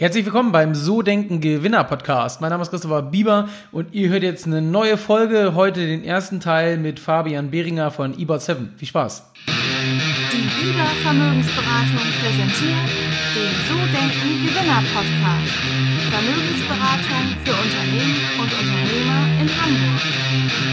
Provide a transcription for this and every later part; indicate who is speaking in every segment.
Speaker 1: Herzlich willkommen beim So Denken Gewinner Podcast. Mein Name ist Christopher Bieber und ihr hört jetzt eine neue Folge, heute den ersten Teil mit Fabian Behringer von eBot 7. Viel Spaß.
Speaker 2: Die Bieber Vermögensberatung präsentiert den So Denken Gewinner Podcast. Vermögensberatung für Unternehmen und Unternehmer in Hamburg.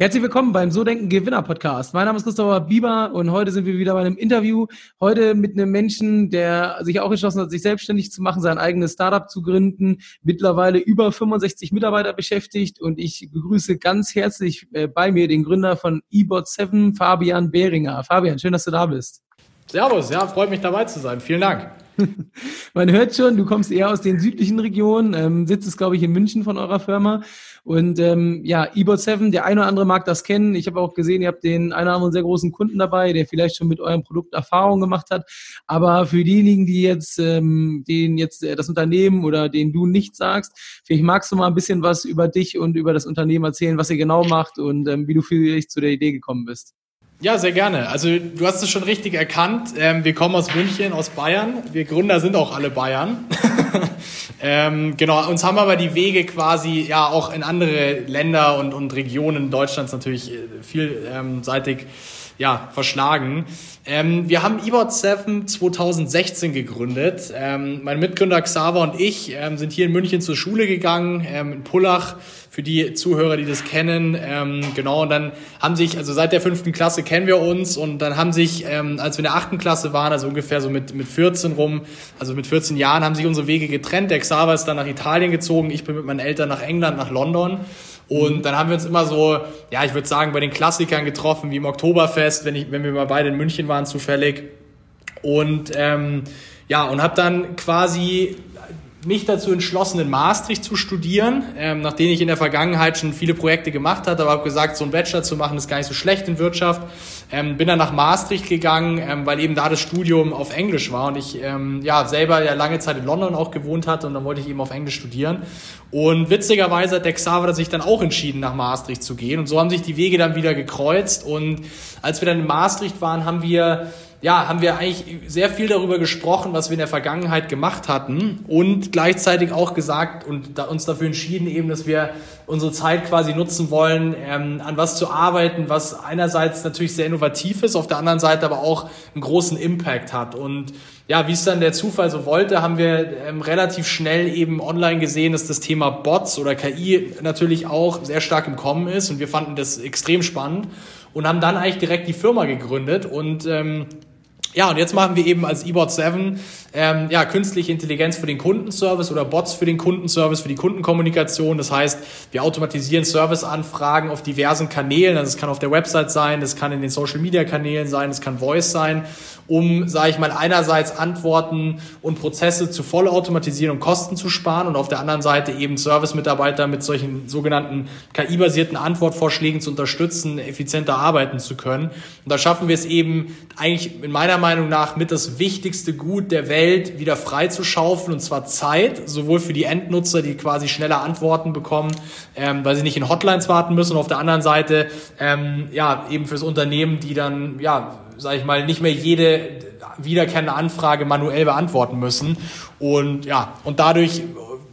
Speaker 1: Herzlich willkommen beim So Denken Gewinner Podcast. Mein Name ist Christopher Bieber und heute sind wir wieder bei einem Interview. Heute mit einem Menschen, der sich auch entschlossen hat, sich selbstständig zu machen, sein eigenes Startup zu gründen, mittlerweile über 65 Mitarbeiter beschäftigt und ich begrüße ganz herzlich äh, bei mir den Gründer von eBot7, Fabian Behringer. Fabian, schön, dass du da bist.
Speaker 3: Servus, ja, freut mich dabei zu sein. Vielen Dank.
Speaker 1: Man hört schon, du kommst eher aus den südlichen Regionen, ähm, sitzt es, glaube ich, in München von eurer Firma. Und ähm, ja, eBot 7, der eine oder andere mag das kennen. Ich habe auch gesehen, ihr habt den einen oder anderen sehr großen Kunden dabei, der vielleicht schon mit eurem Produkt Erfahrung gemacht hat. Aber für diejenigen, die jetzt, ähm, denen jetzt äh, das Unternehmen oder den du nicht sagst, vielleicht magst du mal ein bisschen was über dich und über das Unternehmen erzählen, was ihr genau macht und ähm, wie du vielleicht zu der Idee gekommen bist.
Speaker 3: Ja, sehr gerne. Also du hast es schon richtig erkannt. Ähm, wir kommen aus München, aus Bayern. Wir Gründer sind auch alle Bayern. ähm, genau, uns haben aber die Wege quasi ja auch in andere Länder und, und Regionen Deutschlands natürlich äh, vielseitig ja, verschlagen. Ähm, wir haben eBot 7 2016 gegründet. Ähm, mein Mitgründer Xaver und ich ähm, sind hier in München zur Schule gegangen, ähm, in Pullach, für die Zuhörer, die das kennen. Ähm, genau, und dann haben sich, also seit der fünften Klasse kennen wir uns und dann haben sich, ähm, als wir in der achten Klasse waren, also ungefähr so mit, mit 14 rum, also mit 14 Jahren, haben sich unsere Wege getrennt. Der Xaver ist dann nach Italien gezogen, ich bin mit meinen Eltern nach England, nach London. Und dann haben wir uns immer so, ja, ich würde sagen, bei den Klassikern getroffen, wie im Oktoberfest, wenn, ich, wenn wir mal beide in München waren, zufällig. Und ähm, ja, und habe dann quasi mich dazu entschlossen, in Maastricht zu studieren, ähm, nachdem ich in der Vergangenheit schon viele Projekte gemacht hatte, aber habe gesagt, so einen Bachelor zu machen ist gar nicht so schlecht in Wirtschaft. Ähm, bin dann nach Maastricht gegangen, ähm, weil eben da das Studium auf Englisch war und ich ähm, ja selber ja lange Zeit in London auch gewohnt hatte und dann wollte ich eben auf Englisch studieren. Und witzigerweise hat der Xaver sich dann auch entschieden, nach Maastricht zu gehen und so haben sich die Wege dann wieder gekreuzt und als wir dann in Maastricht waren, haben wir ja, haben wir eigentlich sehr viel darüber gesprochen, was wir in der Vergangenheit gemacht hatten und gleichzeitig auch gesagt und da, uns dafür entschieden eben, dass wir unsere Zeit quasi nutzen wollen, ähm, an was zu arbeiten, was einerseits natürlich sehr innovativ ist, auf der anderen Seite aber auch einen großen Impact hat. Und ja, wie es dann der Zufall so wollte, haben wir ähm, relativ schnell eben online gesehen, dass das Thema Bots oder KI natürlich auch sehr stark im Kommen ist und wir fanden das extrem spannend und haben dann eigentlich direkt die Firma gegründet und ähm, ja, und jetzt machen wir eben als eBot 7 ähm, ja, künstliche Intelligenz für den Kundenservice oder Bots für den Kundenservice, für die Kundenkommunikation. Das heißt, wir automatisieren Serviceanfragen auf diversen Kanälen. Also es kann auf der Website sein, es kann in den Social-Media-Kanälen sein, es kann Voice sein um, sage ich mal, einerseits Antworten und Prozesse zu vollautomatisieren und Kosten zu sparen und auf der anderen Seite eben Service-Mitarbeiter mit solchen sogenannten KI-basierten Antwortvorschlägen zu unterstützen, effizienter arbeiten zu können. Und da schaffen wir es eben eigentlich in meiner Meinung nach mit das wichtigste Gut der Welt wieder frei zu schaufeln und zwar Zeit, sowohl für die Endnutzer, die quasi schneller Antworten bekommen, ähm, weil sie nicht in Hotlines warten müssen und auf der anderen Seite ähm, ja eben fürs Unternehmen, die dann ja sage ich mal, nicht mehr jede wiederkehrende Anfrage manuell beantworten müssen. Und ja, und dadurch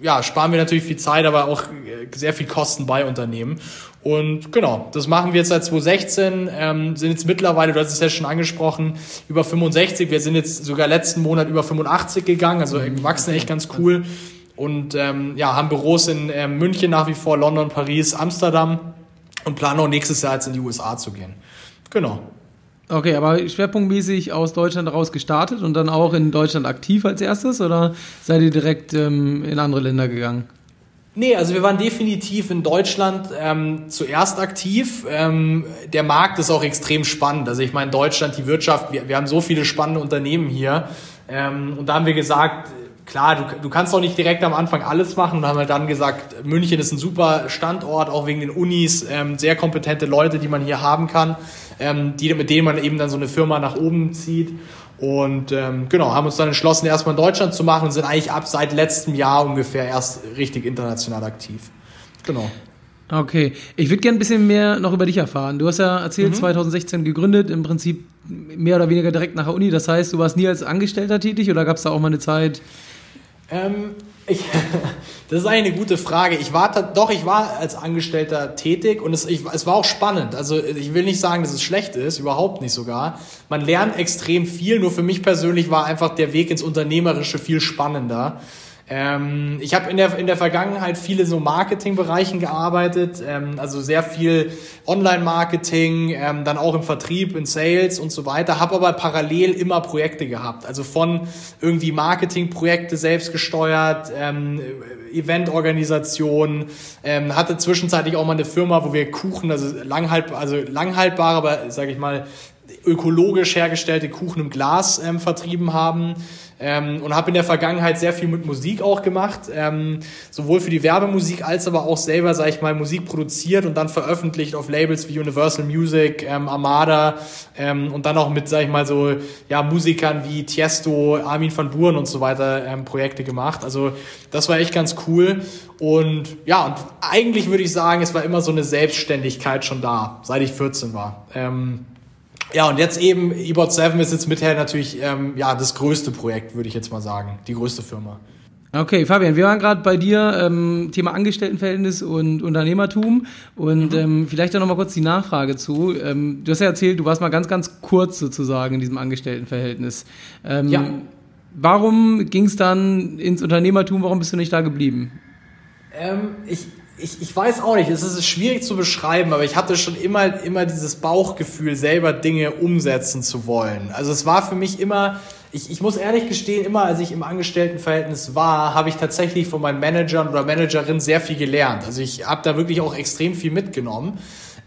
Speaker 3: ja, sparen wir natürlich viel Zeit, aber auch sehr viel Kosten bei Unternehmen. Und genau, das machen wir jetzt seit 2016, ähm, sind jetzt mittlerweile, du hast es ja schon angesprochen, über 65. Wir sind jetzt sogar letzten Monat über 85 gegangen, also wachsen echt ganz cool. Und ähm, ja, haben Büros in äh, München nach wie vor, London, Paris, Amsterdam und planen auch nächstes Jahr jetzt in die USA zu gehen. Genau.
Speaker 1: Okay, aber schwerpunktmäßig aus Deutschland raus gestartet und dann auch in Deutschland aktiv als erstes oder seid ihr direkt ähm, in andere Länder gegangen?
Speaker 3: Nee, also wir waren definitiv in Deutschland ähm, zuerst aktiv. Ähm, der Markt ist auch extrem spannend. Also ich meine, Deutschland, die Wirtschaft, wir, wir haben so viele spannende Unternehmen hier. Ähm, und da haben wir gesagt, klar, du, du kannst doch nicht direkt am Anfang alles machen. Und haben wir dann gesagt, München ist ein super Standort, auch wegen den Unis, ähm, sehr kompetente Leute, die man hier haben kann ähm, die, mit denen man eben dann so eine Firma nach oben zieht. Und ähm, genau, haben uns dann entschlossen, erstmal in Deutschland zu machen und sind eigentlich ab seit letztem Jahr ungefähr erst richtig international aktiv. Genau.
Speaker 1: Okay, ich würde gerne ein bisschen mehr noch über dich erfahren. Du hast ja erzählt, mhm. 2016 gegründet, im Prinzip mehr oder weniger direkt nach der Uni. Das heißt, du warst nie als Angestellter tätig oder gab es da auch mal eine Zeit?
Speaker 3: Ähm, ich, das ist eigentlich eine gute Frage. Ich war doch, ich war als Angestellter tätig und es, ich, es war auch spannend. Also ich will nicht sagen, dass es schlecht ist, überhaupt nicht sogar. Man lernt extrem viel. Nur für mich persönlich war einfach der Weg ins Unternehmerische viel spannender. Ähm, ich habe in der, in der Vergangenheit viele so Marketingbereichen gearbeitet, ähm, also sehr viel Online-Marketing, ähm, dann auch im Vertrieb, in Sales und so weiter, habe aber parallel immer Projekte gehabt, also von irgendwie Marketingprojekte selbst gesteuert, ähm, Eventorganisation, ähm, hatte zwischenzeitlich auch mal eine Firma, wo wir Kuchen, also langhalb, also langhaltbar, aber sage ich mal ökologisch hergestellte Kuchen im Glas ähm, vertrieben haben ähm, und habe in der Vergangenheit sehr viel mit Musik auch gemacht, ähm, sowohl für die Werbemusik als aber auch selber, sage ich mal, Musik produziert und dann veröffentlicht auf Labels wie Universal Music, ähm, Armada ähm, und dann auch mit, sage ich mal, so ja Musikern wie Tiesto, Armin van Buren und so weiter ähm, Projekte gemacht. Also das war echt ganz cool und ja, und eigentlich würde ich sagen, es war immer so eine Selbstständigkeit schon da, seit ich 14 war. Ähm, ja, und jetzt eben, eBot 7 ist jetzt mither natürlich ähm, ja, das größte Projekt, würde ich jetzt mal sagen. Die größte Firma.
Speaker 1: Okay, Fabian, wir waren gerade bei dir, ähm, Thema Angestelltenverhältnis und Unternehmertum. Und mhm. ähm, vielleicht da nochmal kurz die Nachfrage zu. Ähm, du hast ja erzählt, du warst mal ganz, ganz kurz sozusagen in diesem Angestelltenverhältnis. Ähm, ja. Warum ging es dann ins Unternehmertum? Warum bist du nicht da geblieben?
Speaker 3: Ähm, ich, ich, ich weiß auch nicht, es ist schwierig zu beschreiben, aber ich hatte schon immer, immer dieses Bauchgefühl, selber Dinge umsetzen zu wollen. Also es war für mich immer, ich, ich muss ehrlich gestehen, immer als ich im Angestelltenverhältnis war, habe ich tatsächlich von meinen Managern oder Managerinnen sehr viel gelernt. Also ich habe da wirklich auch extrem viel mitgenommen.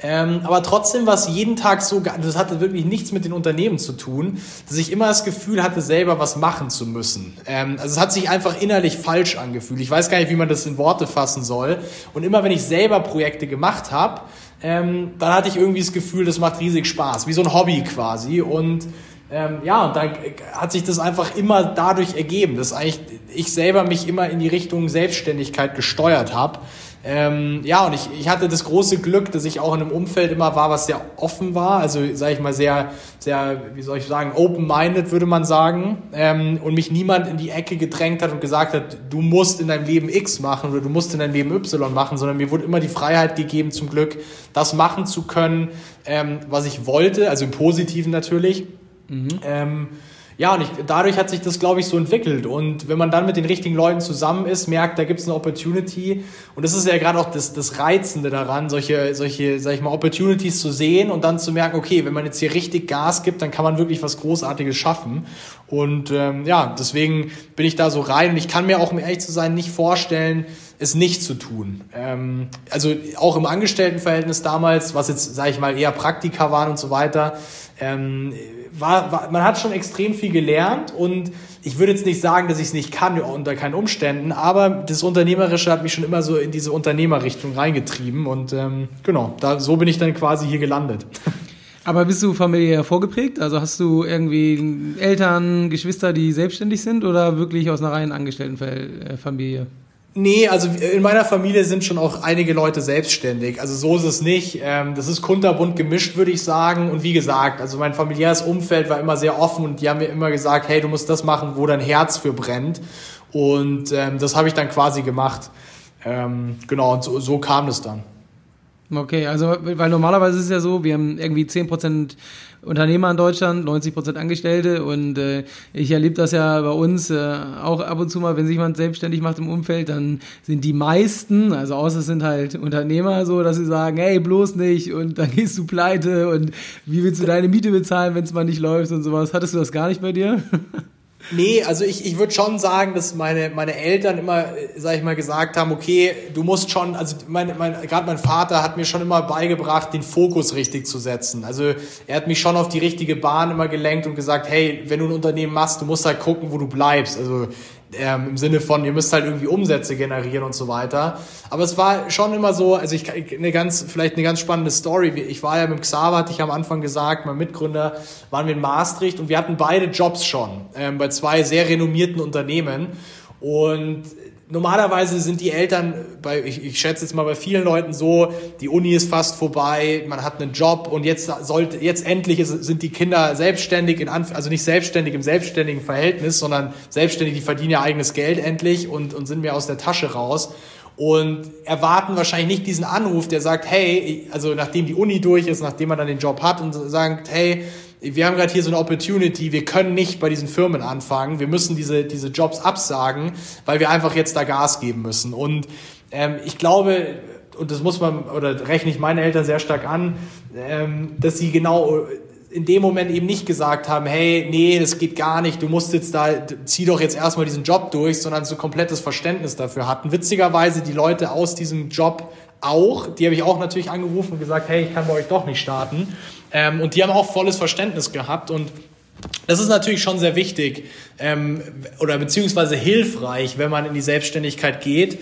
Speaker 3: Ähm, aber trotzdem war es jeden Tag so, das hatte wirklich nichts mit den Unternehmen zu tun, dass ich immer das Gefühl hatte, selber was machen zu müssen. Ähm, also es hat sich einfach innerlich falsch angefühlt. Ich weiß gar nicht, wie man das in Worte fassen soll. Und immer wenn ich selber Projekte gemacht habe, ähm, dann hatte ich irgendwie das Gefühl, das macht riesig Spaß, wie so ein Hobby quasi. Und ähm, ja, und dann hat sich das einfach immer dadurch ergeben, dass eigentlich ich selber mich immer in die Richtung Selbstständigkeit gesteuert habe. Ähm, ja, und ich, ich hatte das große Glück, dass ich auch in einem Umfeld immer war, was sehr offen war. Also, sage ich mal, sehr, sehr, wie soll ich sagen, open-minded, würde man sagen. Ähm, und mich niemand in die Ecke gedrängt hat und gesagt hat, du musst in deinem Leben X machen oder du musst in deinem Leben Y machen, sondern mir wurde immer die Freiheit gegeben, zum Glück, das machen zu können, ähm, was ich wollte, also im Positiven natürlich. Mhm. Ja, und ich, dadurch hat sich das, glaube ich, so entwickelt. Und wenn man dann mit den richtigen Leuten zusammen ist, merkt, da gibt es eine Opportunity. Und das ist ja gerade auch das, das Reizende daran, solche, solche, sag ich mal, Opportunities zu sehen und dann zu merken, okay, wenn man jetzt hier richtig Gas gibt, dann kann man wirklich was Großartiges schaffen. Und ähm, ja, deswegen bin ich da so rein. Und ich kann mir auch, um ehrlich zu sein, nicht vorstellen, es nicht zu tun. Ähm, also auch im Angestelltenverhältnis damals, was jetzt, sage ich mal, eher Praktika waren und so weiter, ähm, war, war, man hat schon extrem viel gelernt und ich würde jetzt nicht sagen, dass ich es nicht kann unter keinen Umständen, aber das Unternehmerische hat mich schon immer so in diese Unternehmerrichtung reingetrieben und ähm, genau, da, so bin ich dann quasi hier gelandet.
Speaker 1: Aber bist du familiär vorgeprägt? Also hast du irgendwie Eltern, Geschwister, die selbstständig sind oder wirklich aus einer reinen Angestelltenfamilie?
Speaker 3: Nee, also in meiner Familie sind schon auch einige Leute selbstständig. Also so ist es nicht. Ähm, das ist kunterbunt gemischt, würde ich sagen. Und wie gesagt, also mein familiäres Umfeld war immer sehr offen und die haben mir immer gesagt, hey, du musst das machen, wo dein Herz für brennt. Und ähm, das habe ich dann quasi gemacht. Ähm, genau, und so, so kam es dann.
Speaker 1: Okay, also weil normalerweise ist es ja so, wir haben irgendwie 10% Unternehmer in Deutschland, 90% Angestellte und äh, ich erlebe das ja bei uns äh, auch ab und zu mal, wenn sich jemand selbstständig macht im Umfeld, dann sind die meisten, also außer es sind halt Unternehmer so, dass sie sagen, hey, bloß nicht und dann gehst du pleite und wie willst du deine Miete bezahlen, wenn es mal nicht läuft und sowas. Hattest du das gar nicht bei dir?
Speaker 3: Nee, also ich, ich würde schon sagen, dass meine, meine Eltern immer, sag ich mal, gesagt haben, okay, du musst schon, also mein, mein, gerade mein Vater hat mir schon immer beigebracht, den Fokus richtig zu setzen. Also er hat mich schon auf die richtige Bahn immer gelenkt und gesagt, hey, wenn du ein Unternehmen machst, du musst halt gucken, wo du bleibst. Also ähm, im Sinne von, ihr müsst halt irgendwie Umsätze generieren und so weiter. Aber es war schon immer so, also ich eine ganz, vielleicht eine ganz spannende Story. Ich war ja mit Xaver, hatte ich am Anfang gesagt, mein Mitgründer, waren wir in Maastricht und wir hatten beide Jobs schon ähm, bei zwei sehr renommierten Unternehmen. Und normalerweise sind die Eltern, bei, ich, ich schätze jetzt mal bei vielen Leuten so, die Uni ist fast vorbei, man hat einen Job und jetzt sollte, jetzt endlich sind die Kinder selbstständig in Anf also nicht selbstständig im selbstständigen Verhältnis, sondern selbstständig, die verdienen ja eigenes Geld endlich und, und sind mehr aus der Tasche raus und erwarten wahrscheinlich nicht diesen Anruf, der sagt, hey, also nachdem die Uni durch ist, nachdem man dann den Job hat und sagt, hey, wir haben gerade hier so eine Opportunity, wir können nicht bei diesen Firmen anfangen, wir müssen diese, diese Jobs absagen, weil wir einfach jetzt da Gas geben müssen. Und ähm, ich glaube, und das muss man, oder rechne ich meine Eltern sehr stark an, ähm, dass sie genau in dem Moment eben nicht gesagt haben, hey, nee, das geht gar nicht, du musst jetzt da, zieh doch jetzt erstmal diesen Job durch, sondern so komplettes Verständnis dafür hatten. Witzigerweise die Leute aus diesem Job auch, die habe ich auch natürlich angerufen und gesagt, hey, ich kann bei euch doch nicht starten. Ähm, und die haben auch volles Verständnis gehabt und das ist natürlich schon sehr wichtig ähm, oder beziehungsweise hilfreich, wenn man in die Selbstständigkeit geht.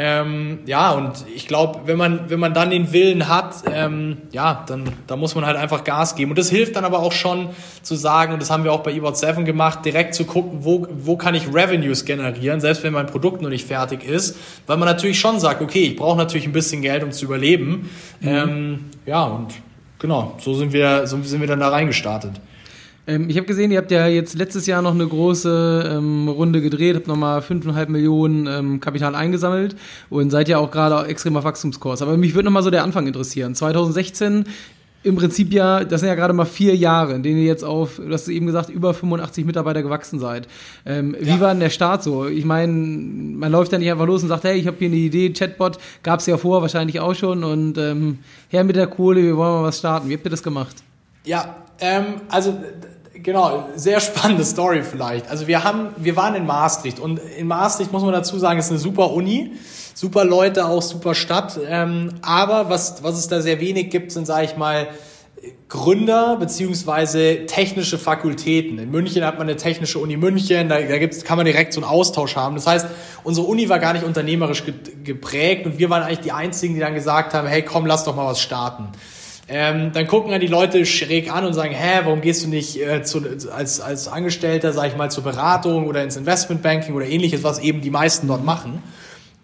Speaker 3: Ähm, ja, und ich glaube, wenn man, wenn man dann den Willen hat, ähm, ja, dann, dann muss man halt einfach Gas geben. Und das hilft dann aber auch schon zu sagen, und das haben wir auch bei eBot 7 gemacht, direkt zu gucken, wo, wo kann ich Revenues generieren, selbst wenn mein Produkt noch nicht fertig ist. Weil man natürlich schon sagt, okay, ich brauche natürlich ein bisschen Geld, um zu überleben. Mhm. Ähm, ja, und genau, so sind wir, so sind wir dann da reingestartet.
Speaker 1: Ähm, ich habe gesehen, ihr habt ja jetzt letztes Jahr noch eine große ähm, Runde gedreht, habt nochmal 5,5 Millionen ähm, Kapital eingesammelt und seid ja auch gerade extrem auf Wachstumskurs. Aber mich würde nochmal so der Anfang interessieren. 2016 im Prinzip ja, das sind ja gerade mal vier Jahre, in denen ihr jetzt auf, du hast eben gesagt, über 85 Mitarbeiter gewachsen seid. Ähm, ja. Wie war denn der Start so? Ich meine, man läuft ja nicht einfach los und sagt, hey, ich habe hier eine Idee, Chatbot, gab es ja vorher wahrscheinlich auch schon und ähm, her mit der Kohle, wir wollen mal was starten. Wie habt ihr das gemacht?
Speaker 3: Ja, ähm, also Genau, sehr spannende Story vielleicht. Also wir haben, wir waren in Maastricht und in Maastricht muss man dazu sagen, ist eine super Uni, super Leute, auch super Stadt. Ähm, aber was, was es da sehr wenig gibt, sind, sage ich mal, Gründer beziehungsweise technische Fakultäten. In München hat man eine technische Uni München, da, da gibt's, kann man direkt so einen Austausch haben. Das heißt, unsere Uni war gar nicht unternehmerisch geprägt und wir waren eigentlich die Einzigen, die dann gesagt haben, hey komm, lass doch mal was starten. Ähm, dann gucken ja die Leute schräg an und sagen, hä, warum gehst du nicht äh, zu, als, als Angestellter, sag ich mal, zur Beratung oder ins Investmentbanking oder ähnliches, was eben die meisten dort machen.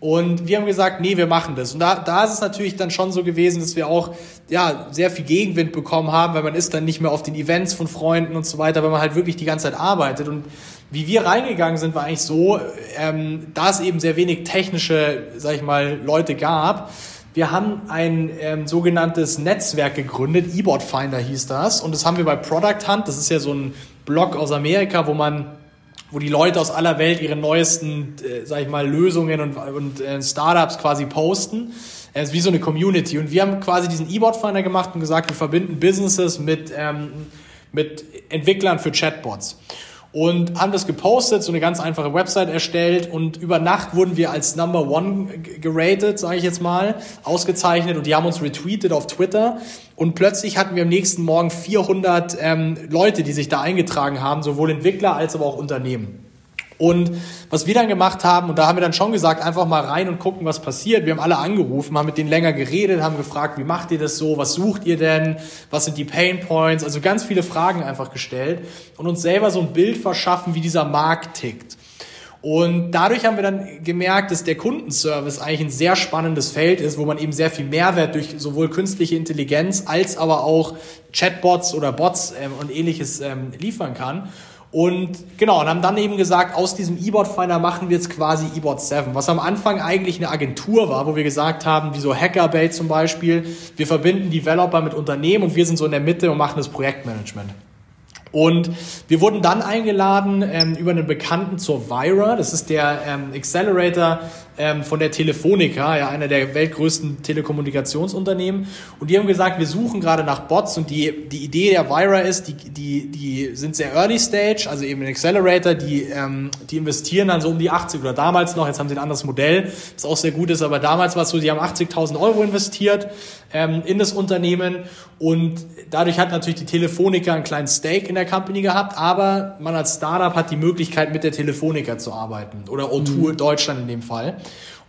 Speaker 3: Und wir haben gesagt, nee, wir machen das. Und da, da ist es natürlich dann schon so gewesen, dass wir auch ja, sehr viel Gegenwind bekommen haben, weil man ist dann nicht mehr auf den Events von Freunden und so weiter, weil man halt wirklich die ganze Zeit arbeitet. Und wie wir reingegangen sind, war eigentlich so, ähm, da es eben sehr wenig technische, sag ich mal, Leute gab, wir haben ein ähm, sogenanntes Netzwerk gegründet, eBot Finder hieß das. Und das haben wir bei Product Hunt. Das ist ja so ein Blog aus Amerika, wo man wo die Leute aus aller Welt ihre neuesten, äh, sag ich mal, Lösungen und, und äh, Startups quasi posten. Es ist wie so eine Community. Und wir haben quasi diesen E-Bot Finder gemacht und gesagt, wir verbinden Businesses mit, ähm, mit Entwicklern für Chatbots und haben das gepostet, so eine ganz einfache Website erstellt und über Nacht wurden wir als Number One geratet, sage ich jetzt mal, ausgezeichnet und die haben uns retweetet auf Twitter und plötzlich hatten wir am nächsten Morgen 400 ähm, Leute, die sich da eingetragen haben, sowohl Entwickler als aber auch Unternehmen. Und was wir dann gemacht haben, und da haben wir dann schon gesagt, einfach mal rein und gucken, was passiert. Wir haben alle angerufen, haben mit denen länger geredet, haben gefragt, wie macht ihr das so, was sucht ihr denn, was sind die Pain Points, also ganz viele Fragen einfach gestellt und uns selber so ein Bild verschaffen, wie dieser Markt tickt. Und dadurch haben wir dann gemerkt, dass der Kundenservice eigentlich ein sehr spannendes Feld ist, wo man eben sehr viel Mehrwert durch sowohl künstliche Intelligenz als aber auch Chatbots oder Bots ähm, und ähnliches ähm, liefern kann. Und genau, und haben dann eben gesagt, aus diesem E-Bot Finder machen wir jetzt quasi E-Bot 7, was am Anfang eigentlich eine Agentur war, wo wir gesagt haben, wie so Hackerbait zum Beispiel, wir verbinden Developer mit Unternehmen und wir sind so in der Mitte und machen das Projektmanagement. Und wir wurden dann eingeladen ähm, über einen Bekannten zur Vira, das ist der ähm, Accelerator ähm, von der Telefonica, ja, einer der weltgrößten Telekommunikationsunternehmen. Und die haben gesagt, wir suchen gerade nach Bots und die, die Idee der Vira ist, die, die, die sind sehr early stage, also eben ein Accelerator, die, ähm, die investieren dann so um die 80 oder damals noch, jetzt haben sie ein anderes Modell, das auch sehr gut ist, aber damals war es so, die haben 80.000 Euro investiert ähm, in das Unternehmen und dadurch hat natürlich die Telefonica einen kleinen Stake in der Company gehabt, aber man als Startup hat die Möglichkeit, mit der Telefonica zu arbeiten oder O2 mhm. Deutschland in dem Fall.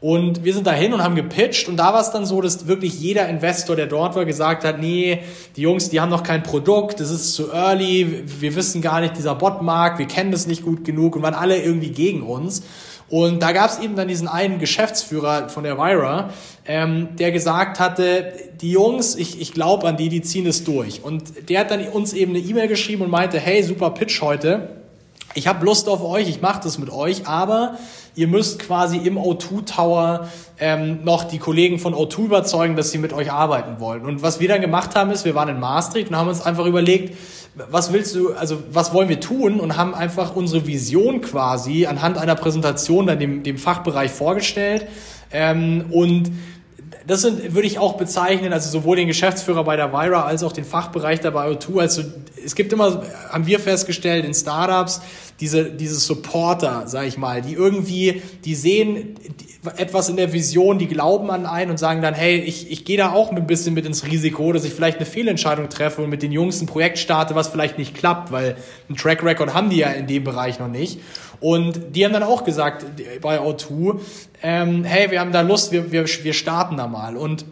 Speaker 3: Und wir sind dahin und haben gepitcht und da war es dann so, dass wirklich jeder Investor, der dort war, gesagt hat, nee, die Jungs, die haben noch kein Produkt, das ist zu early, wir wissen gar nicht dieser Botmarkt, wir kennen das nicht gut genug und waren alle irgendwie gegen uns. Und da gab es eben dann diesen einen Geschäftsführer von der Vira, ähm, der gesagt hatte, die Jungs, ich, ich glaube an die, die ziehen es durch. Und der hat dann uns eben eine E-Mail geschrieben und meinte, hey, super Pitch heute. Ich habe Lust auf euch, ich mache das mit euch, aber ihr müsst quasi im O2 Tower ähm, noch die Kollegen von O2 überzeugen, dass sie mit euch arbeiten wollen. Und was wir dann gemacht haben, ist, wir waren in Maastricht und haben uns einfach überlegt, was willst du, also was wollen wir tun und haben einfach unsere Vision quasi anhand einer Präsentation dann dem, dem Fachbereich vorgestellt ähm, und das sind, würde ich auch bezeichnen, also sowohl den Geschäftsführer bei der Vira als auch den Fachbereich der Bio2. Also es gibt immer, haben wir festgestellt, in Startups diese, diese Supporter, sag ich mal, die irgendwie, die sehen etwas in der Vision, die glauben an einen und sagen dann, hey, ich, ich gehe da auch ein bisschen mit ins Risiko, dass ich vielleicht eine Fehlentscheidung treffe und mit den Jungs ein Projekt starte, was vielleicht nicht klappt, weil ein Track Record haben die ja in dem Bereich noch nicht. Und die haben dann auch gesagt bei O2, ähm, hey, wir haben da Lust, wir, wir, wir starten da mal. Und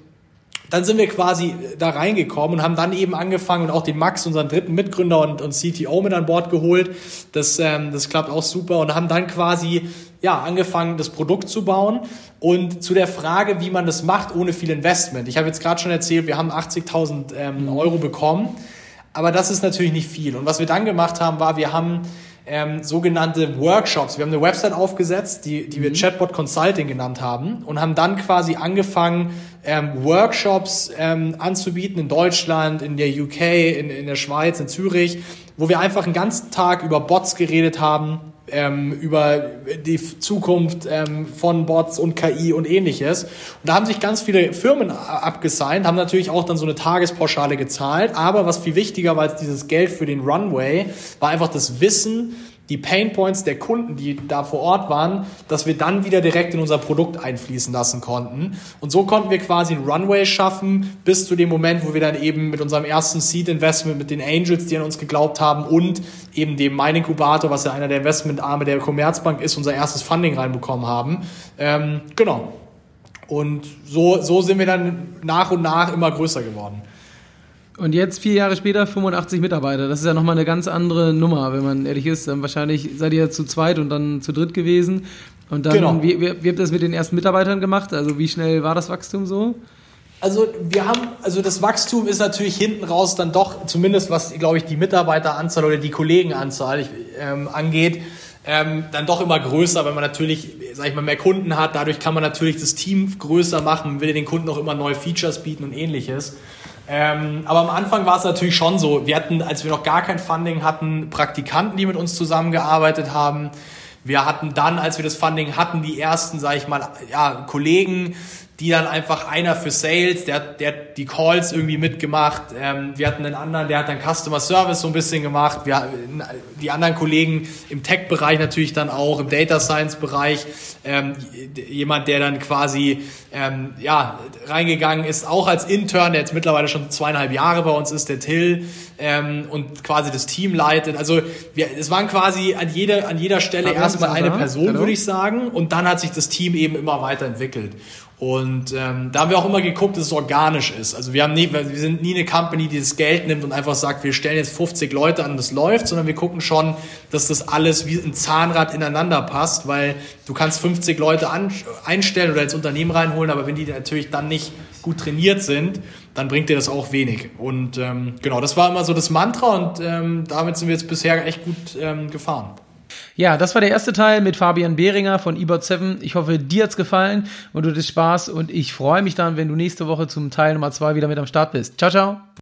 Speaker 3: dann sind wir quasi da reingekommen und haben dann eben angefangen und auch den Max, unseren dritten Mitgründer und, und CTO mit an Bord geholt. Das, ähm, das klappt auch super und haben dann quasi ja, angefangen, das Produkt zu bauen. Und zu der Frage, wie man das macht ohne viel Investment. Ich habe jetzt gerade schon erzählt, wir haben 80.000 ähm, Euro bekommen, aber das ist natürlich nicht viel. Und was wir dann gemacht haben, war, wir haben ähm, sogenannte Workshops. Wir haben eine Website aufgesetzt, die, die wir mhm. Chatbot Consulting genannt haben und haben dann quasi angefangen, ähm, Workshops ähm, anzubieten in Deutschland, in der UK, in, in der Schweiz, in Zürich, wo wir einfach einen ganzen Tag über Bots geredet haben, ähm, über die Zukunft ähm, von Bots und KI und ähnliches. Und da haben sich ganz viele Firmen abgesigned, haben natürlich auch dann so eine Tagespauschale gezahlt. Aber was viel wichtiger war als dieses Geld für den Runway, war einfach das Wissen, die Painpoints der Kunden, die da vor Ort waren, dass wir dann wieder direkt in unser Produkt einfließen lassen konnten. Und so konnten wir quasi einen Runway schaffen bis zu dem Moment, wo wir dann eben mit unserem ersten Seed Investment mit den Angels, die an uns geglaubt haben und eben dem Mein Inkubator, was ja einer der Investmentarme der Commerzbank ist, unser erstes Funding reinbekommen haben. Ähm, genau. Und so, so sind wir dann nach und nach immer größer geworden.
Speaker 1: Und jetzt, vier Jahre später, 85 Mitarbeiter. Das ist ja nochmal eine ganz andere Nummer, wenn man ehrlich ist. Wahrscheinlich seid ihr zu zweit und dann zu dritt gewesen. Und dann, genau. wie, wie, wie habt ihr das mit den ersten Mitarbeitern gemacht? Also wie schnell war das Wachstum so?
Speaker 3: Also wir haben, also das Wachstum ist natürlich hinten raus dann doch, zumindest was, glaube ich, die Mitarbeiteranzahl oder die Kollegenanzahl ähm, angeht, ähm, dann doch immer größer, weil man natürlich, sag ich mal, mehr Kunden hat. Dadurch kann man natürlich das Team größer machen, will den Kunden auch immer neue Features bieten und ähnliches. Ähm, aber am Anfang war es natürlich schon so. Wir hatten, als wir noch gar kein Funding hatten, Praktikanten, die mit uns zusammengearbeitet haben. Wir hatten dann, als wir das Funding hatten, die ersten, sage ich mal, ja, Kollegen, die dann einfach einer für Sales, der, der hat die Calls irgendwie mitgemacht. Ähm, wir hatten einen anderen, der hat dann Customer Service so ein bisschen gemacht. Wir, die anderen Kollegen im Tech-Bereich natürlich dann auch, im Data Science-Bereich. Ähm, jemand, der dann quasi ähm, ja, reingegangen ist, auch als Intern, der jetzt mittlerweile schon zweieinhalb Jahre bei uns ist, der Till, ähm, und quasi das Team leitet. Also wir, es waren quasi an jeder, an jeder Stelle erstmal eine Person, würde ich sagen. Und dann hat sich das Team eben immer weiterentwickelt. Und ähm, da haben wir auch immer geguckt, dass es organisch ist. Also wir haben nie, wir sind nie eine Company, die das Geld nimmt und einfach sagt, wir stellen jetzt 50 Leute an, das läuft, sondern wir gucken schon, dass das alles wie ein Zahnrad ineinander passt, weil du kannst 50 Leute an, einstellen oder ins Unternehmen reinholen, aber wenn die natürlich dann nicht gut trainiert sind, dann bringt dir das auch wenig. Und ähm, genau, das war immer so das Mantra und ähm, damit sind wir jetzt bisher echt gut ähm, gefahren.
Speaker 1: Ja, das war der erste Teil mit Fabian Behringer von eBot7. Ich hoffe, dir hat's gefallen und du hattest Spaß und ich freue mich dann, wenn du nächste Woche zum Teil Nummer zwei wieder mit am Start bist. Ciao, ciao.